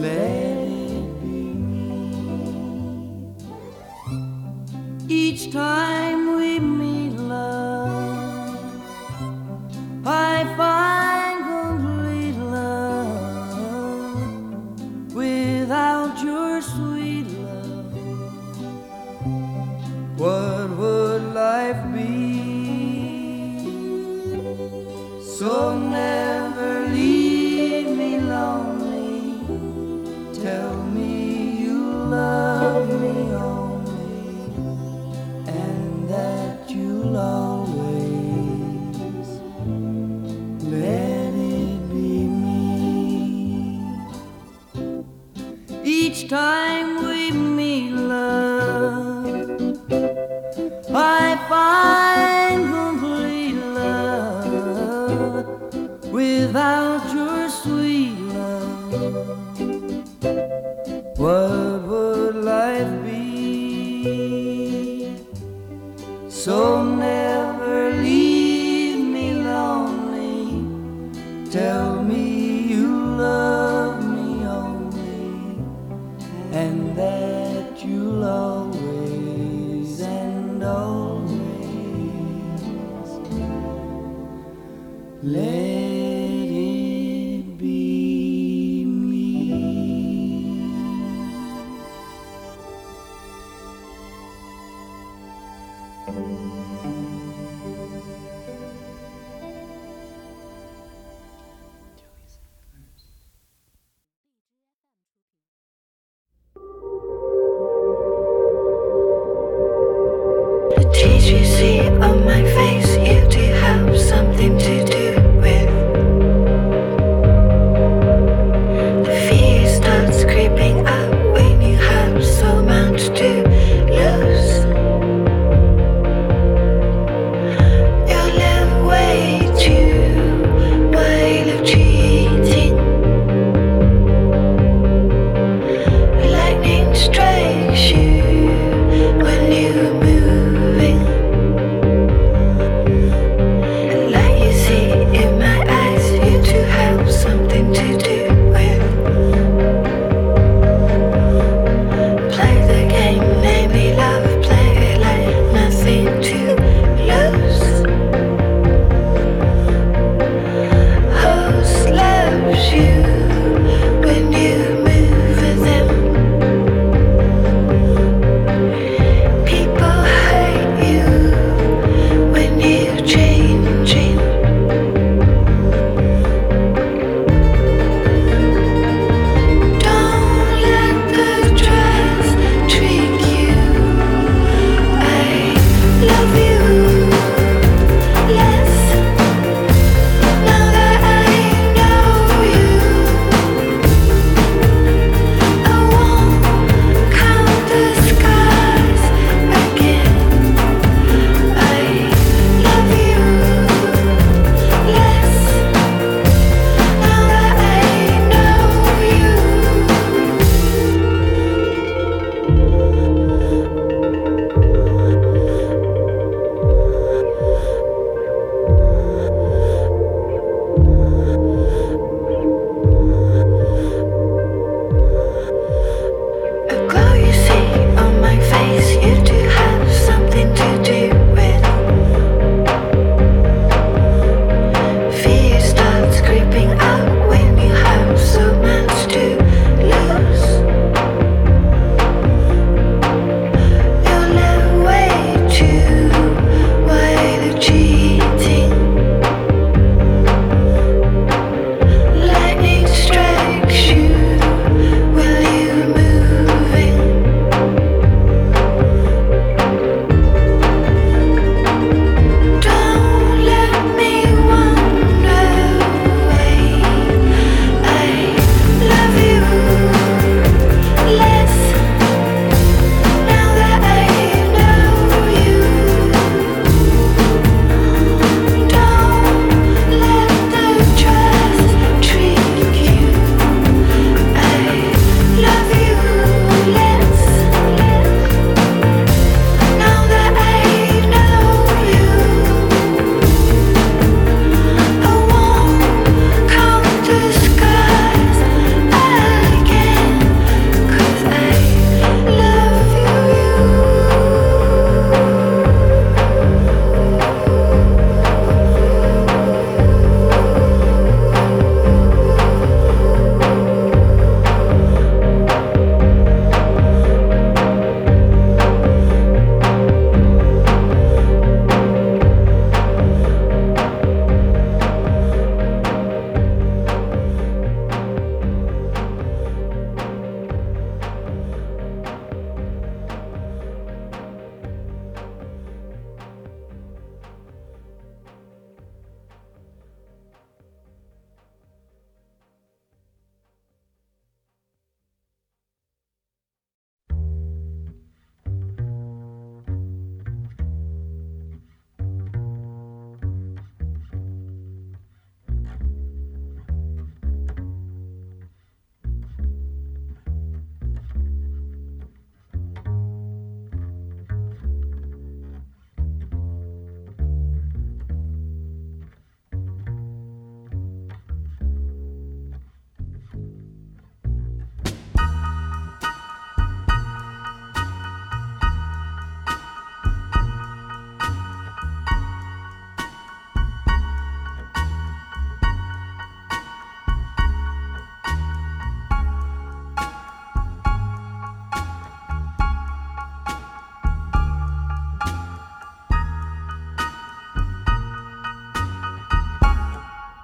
Let it be me. Each time without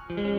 Mm-hmm.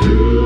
She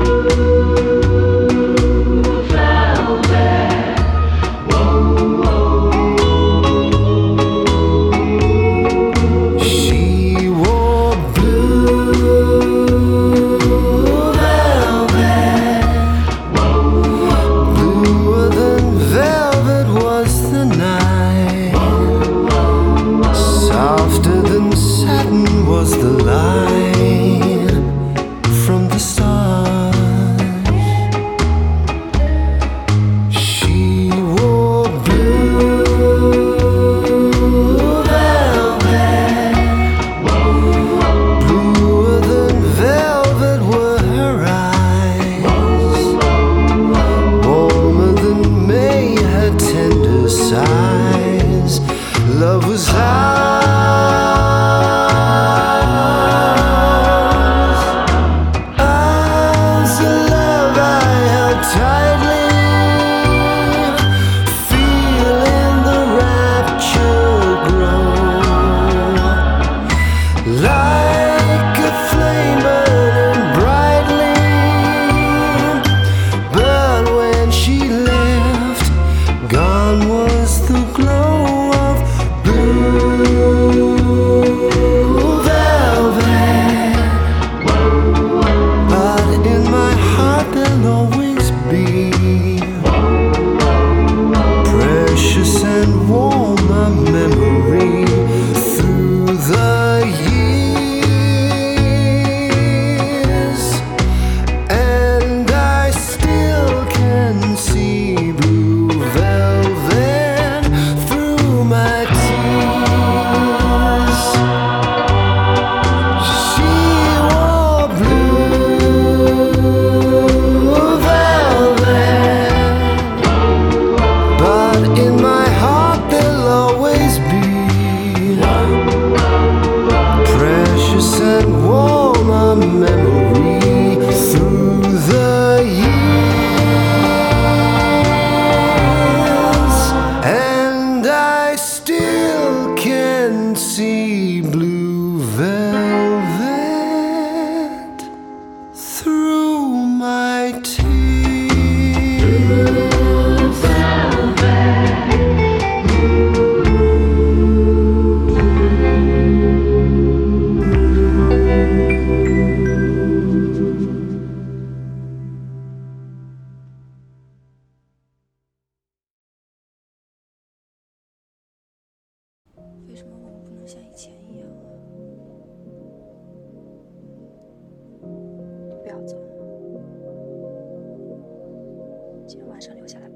留下来